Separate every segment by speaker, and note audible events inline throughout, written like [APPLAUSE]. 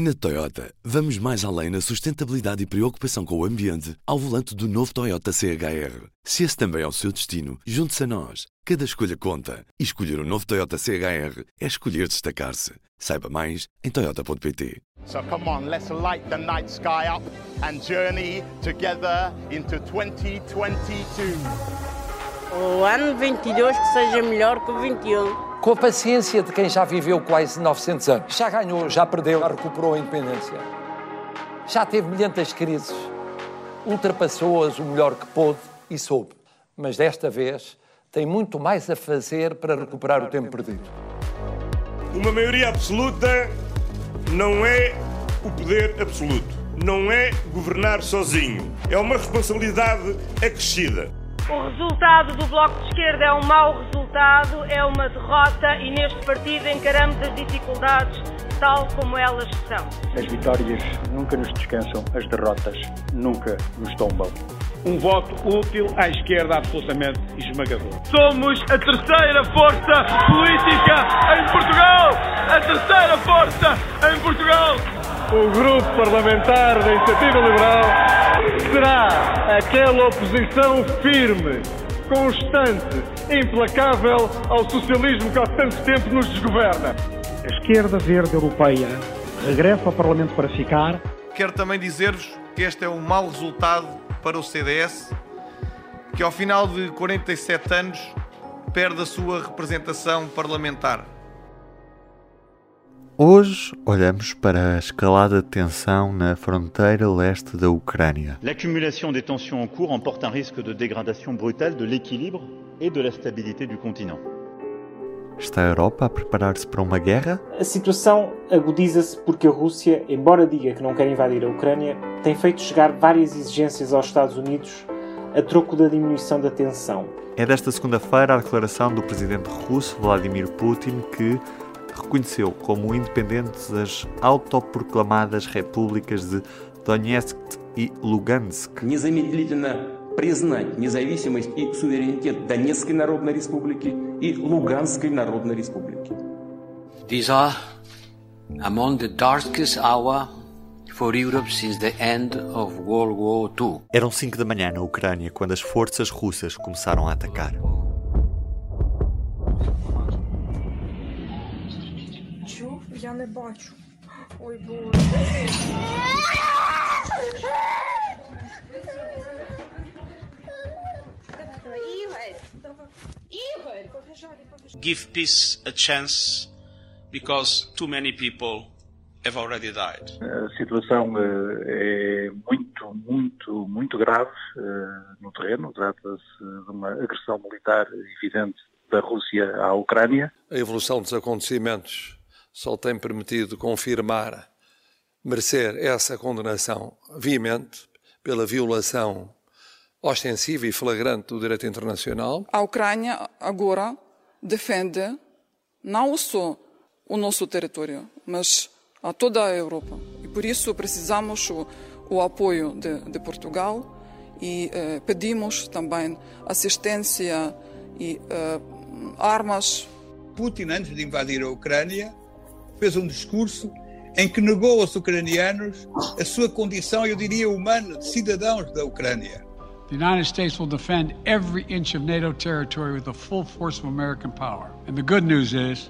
Speaker 1: Na Toyota, vamos mais além na sustentabilidade e preocupação com o ambiente ao volante do novo Toyota CHR. Se esse também é o seu destino, junte-se a nós. Cada escolha conta. E escolher o um novo Toyota CHR é escolher destacar-se. Saiba mais em Toyota.pt.
Speaker 2: So come on, let's light the night sky up and journey together into 2022.
Speaker 3: O ano 22 que seja melhor que o 21
Speaker 4: com a paciência de quem já viveu quase 900 anos. Já ganhou, já perdeu, já recuperou a independência. Já teve milhentas crises. Ultrapassou-as o melhor que pôde e soube. Mas desta vez tem muito mais a fazer para recuperar o tempo perdido.
Speaker 5: Uma maioria absoluta não é o poder absoluto. Não é governar sozinho. É uma responsabilidade acrescida.
Speaker 6: O resultado do Bloco de Esquerda é um mau resultado, é uma derrota e neste partido encaramos as dificuldades tal como elas são.
Speaker 7: As vitórias nunca nos descansam, as derrotas nunca nos tombam.
Speaker 8: Um voto útil à esquerda absolutamente esmagador.
Speaker 9: Somos a terceira força política em Portugal! A terceira força em Portugal!
Speaker 10: O grupo parlamentar da Iniciativa Liberal será aquela oposição firme, constante, implacável ao socialismo que há tanto tempo nos desgoverna.
Speaker 11: A esquerda verde europeia regressa ao Parlamento para ficar.
Speaker 12: Quero também dizer-vos que este é um mau resultado para o CDS, que ao final de 47 anos perde a sua representação parlamentar.
Speaker 13: Hoje olhamos para a escalada de tensão na fronteira leste da Ucrânia.
Speaker 14: L'accumulation des tensions en cours emporte un risque de dégradation brutale de l'équilibre et de la stabilité du continent.
Speaker 13: Está a Europa a preparar-se para uma guerra?
Speaker 15: A situação agudiza-se porque a Rússia, embora diga que não quer invadir a Ucrânia, tem feito chegar várias exigências aos Estados Unidos a troco da diminuição da tensão.
Speaker 13: É desta segunda-feira a declaração do presidente russo Vladimir Putin que reconheceu como independentes as autoproclamadas repúblicas de Donetsk e Lugansk.
Speaker 16: признать независимость и суверенитет Донецкой Народной Республики и Луганской Народной Республики.
Speaker 17: These are among the darkest hour for Europe since the end of World War II.
Speaker 13: Eram 5 da manhã na Ucrânia quando as forças russas começaram a atacar.
Speaker 18: Oi, boa.
Speaker 19: Give peace a chance because too many people have already died.
Speaker 7: A situação eh, é muito, muito, muito grave eh, no terreno. Trata-se de uma agressão militar evidente da Rússia à Ucrânia.
Speaker 4: A evolução dos acontecimentos só tem permitido confirmar, merecer essa condenação veemente pela violação ostensiva e flagrante do direito internacional.
Speaker 20: A Ucrânia agora defende não só o nosso território, mas a toda a Europa. E por isso precisamos o, o apoio de, de, Portugal e eh, pedimos também assistência e eh, armas.
Speaker 21: Putin, antes de invadir a Ucrânia, fez um discurso em que negou aos ucranianos a sua condição, eu diria, humana, de cidadãos da Ucrânia.
Speaker 22: The United States will defend every inch of NATO territory with the full force of American power. And the good news is,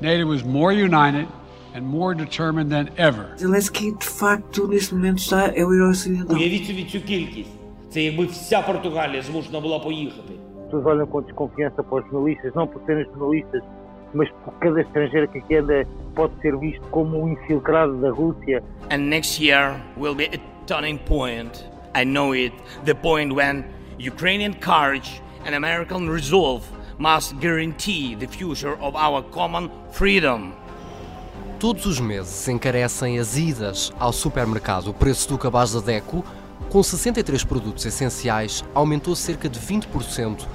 Speaker 22: NATO is more united and more determined than ever.
Speaker 23: Zelensky, de facto, neste momento está é o herói ocidental.
Speaker 24: Уявіть собі цю кількість. Це якби вся Португалія змушена була поїхати.
Speaker 25: As pessoas olham com desconfiança para os jornalistas, não por serem jornalistas, mas por cada estrangeiro que aqui anda pode ser visto como um infiltrado da Rússia.
Speaker 17: And next year will be a turning point. I know it, the point when Ukrainian courage and American resolve must guarantee the future of our common freedom.
Speaker 26: Todos os meses encarecem as idas ao supermercado. O preço do cabaz da Deco, com 63 produtos essenciais, aumentou cerca de 20%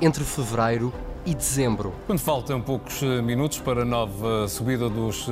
Speaker 26: entre fevereiro e dezembro.
Speaker 27: Quando faltam poucos minutos para a nova subida dos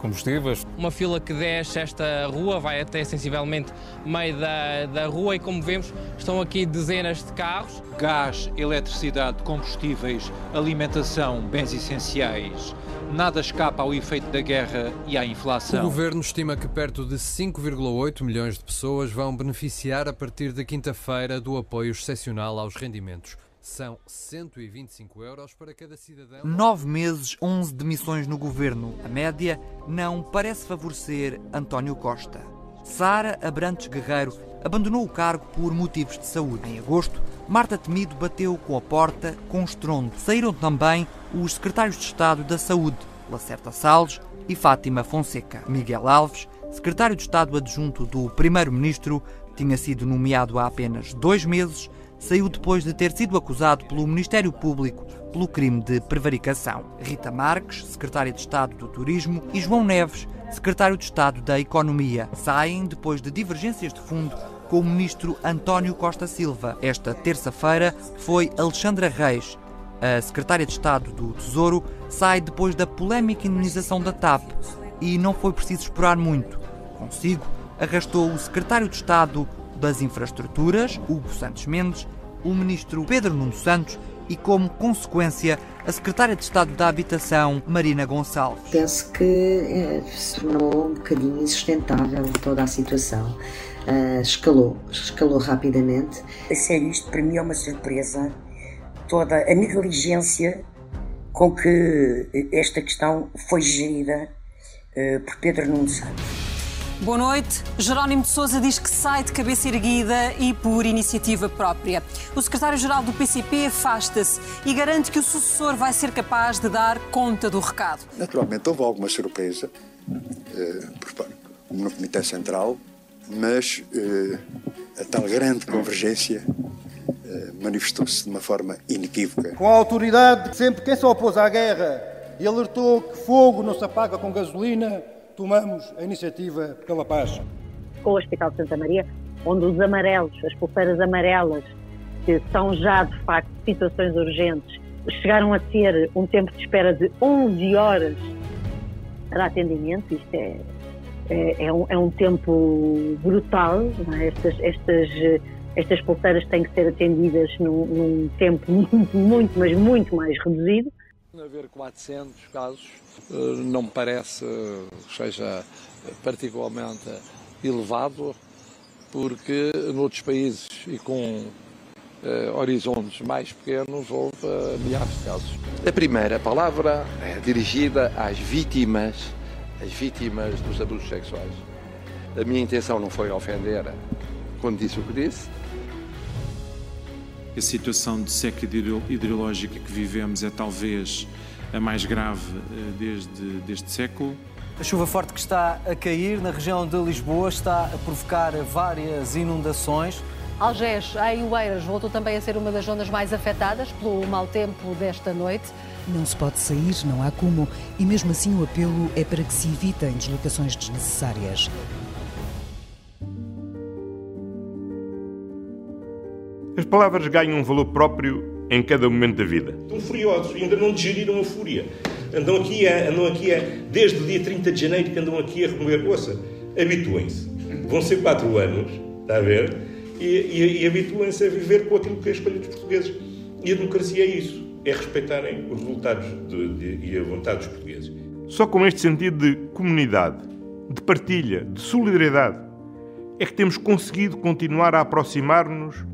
Speaker 27: combustíveis.
Speaker 28: Uma fila que desce esta rua vai até sensivelmente meio da, da rua e como vemos estão aqui dezenas de carros.
Speaker 29: Gás, eletricidade, combustíveis, alimentação, bens essenciais,
Speaker 30: nada escapa ao efeito da guerra e à inflação.
Speaker 27: O governo estima que perto de 5,8 milhões de pessoas vão beneficiar a partir de quinta-feira do apoio excepcional aos rendimentos. São 125 euros para cada cidadão.
Speaker 31: Nove meses, 11 demissões no governo. A média não parece favorecer António Costa. Sara Abrantes Guerreiro abandonou o cargo por motivos de saúde. Em agosto, Marta Temido bateu com a porta com estrondo. Saíram também os secretários de Estado da Saúde, Lacerta Salles e Fátima Fonseca. Miguel Alves, secretário de Estado adjunto do Primeiro-Ministro, tinha sido nomeado há apenas dois meses saiu depois de ter sido acusado pelo Ministério Público pelo crime de prevaricação. Rita Marques, secretária de Estado do Turismo, e João Neves, secretário de Estado da Economia, saem depois de divergências de fundo com o ministro António Costa Silva. Esta terça-feira foi Alexandra Reis, a secretária de Estado do Tesouro, sai depois da polémica indemnização da TAP e não foi preciso esperar muito. Consigo, arrastou o secretário de Estado das Infraestruturas, Hugo Santos Mendes, o ministro Pedro Nuno Santos e, como consequência, a secretária de Estado da Habitação, Marina Gonçalves.
Speaker 23: Penso que eh, se tornou um bocadinho insustentável toda a situação. Uh, escalou, escalou rapidamente.
Speaker 32: A sério, isto para mim é uma surpresa. Toda a negligência com que esta questão foi gerida uh, por Pedro Nuno Santos.
Speaker 33: Boa noite. Jerónimo de Sousa diz que sai de cabeça erguida e por iniciativa própria. O secretário-geral do PCP afasta-se e garante que o sucessor vai ser capaz de dar conta do recado.
Speaker 34: Naturalmente houve alguma surpresa eh, por no Comitê Central, mas eh, a tal grande convergência eh, manifestou-se de uma forma inequívoca.
Speaker 35: Com a autoridade de sempre quem se opôs à guerra e alertou que fogo não se apaga com gasolina, tomamos a iniciativa pela paz.
Speaker 36: Com o Hospital de Santa Maria, onde os amarelos, as pulseiras amarelas, que são já de facto situações urgentes, chegaram a ter um tempo de espera de 11 horas para atendimento. Isto é, é, é, um, é um, tempo brutal. É? Estas, estas, estas pulseiras têm que ser atendidas num, num tempo [LAUGHS] muito, muito, mas muito mais reduzido.
Speaker 4: Haver 400 casos eh, não me parece que seja particularmente elevado, porque noutros países e com uh, horizontes mais pequenos houve uh, milhares de casos. A primeira palavra é dirigida às vítimas, às vítimas dos abusos sexuais. A minha intenção não foi ofender quando disse o que disse.
Speaker 37: A situação de seca ideológica que vivemos é talvez a mais grave eh, desde deste século.
Speaker 29: A chuva forte que está a cair na região de Lisboa está a provocar várias inundações.
Speaker 38: Algés, em Oeiras, voltou também a ser uma das zonas mais afetadas pelo mau tempo desta noite.
Speaker 39: Não se pode sair, não há como, e mesmo assim o apelo é para que se evitem deslocações desnecessárias.
Speaker 40: As palavras ganham um valor próprio em cada momento da vida.
Speaker 41: Estão furiosos, ainda não digeriram a fúria. Andam aqui, a, andam aqui a, desde o dia 30 de janeiro que andam aqui a remover. Ouça, habituem-se. Vão ser quatro anos, está a ver? E, e, e habituem-se a viver com aquilo que é a escolha dos portugueses. E a democracia é isso, é respeitarem os resultados de, de, e a vontade dos portugueses.
Speaker 40: Só com este sentido de comunidade, de partilha, de solidariedade, é que temos conseguido continuar a aproximar-nos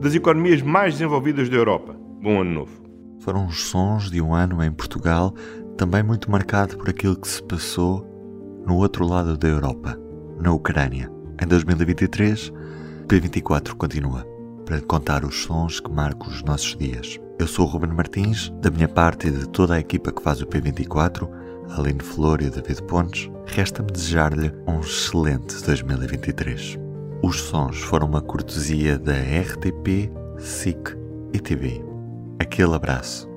Speaker 40: das economias mais desenvolvidas da Europa. Bom ano novo.
Speaker 13: Foram os sons de um ano em Portugal, também muito marcado por aquilo que se passou no outro lado da Europa, na Ucrânia. Em 2023, P24 continua para contar os sons que marcam os nossos dias. Eu sou o Ruben Martins, da minha parte e de toda a equipa que faz o P24, Aline Flor e David Pontes, resta-me desejar-lhe um excelente 2023. Os sons foram uma cortesia da RTP, SIC e TV. Aquele abraço.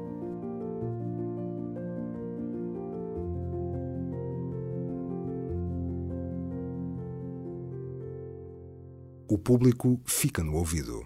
Speaker 42: O público fica no ouvido.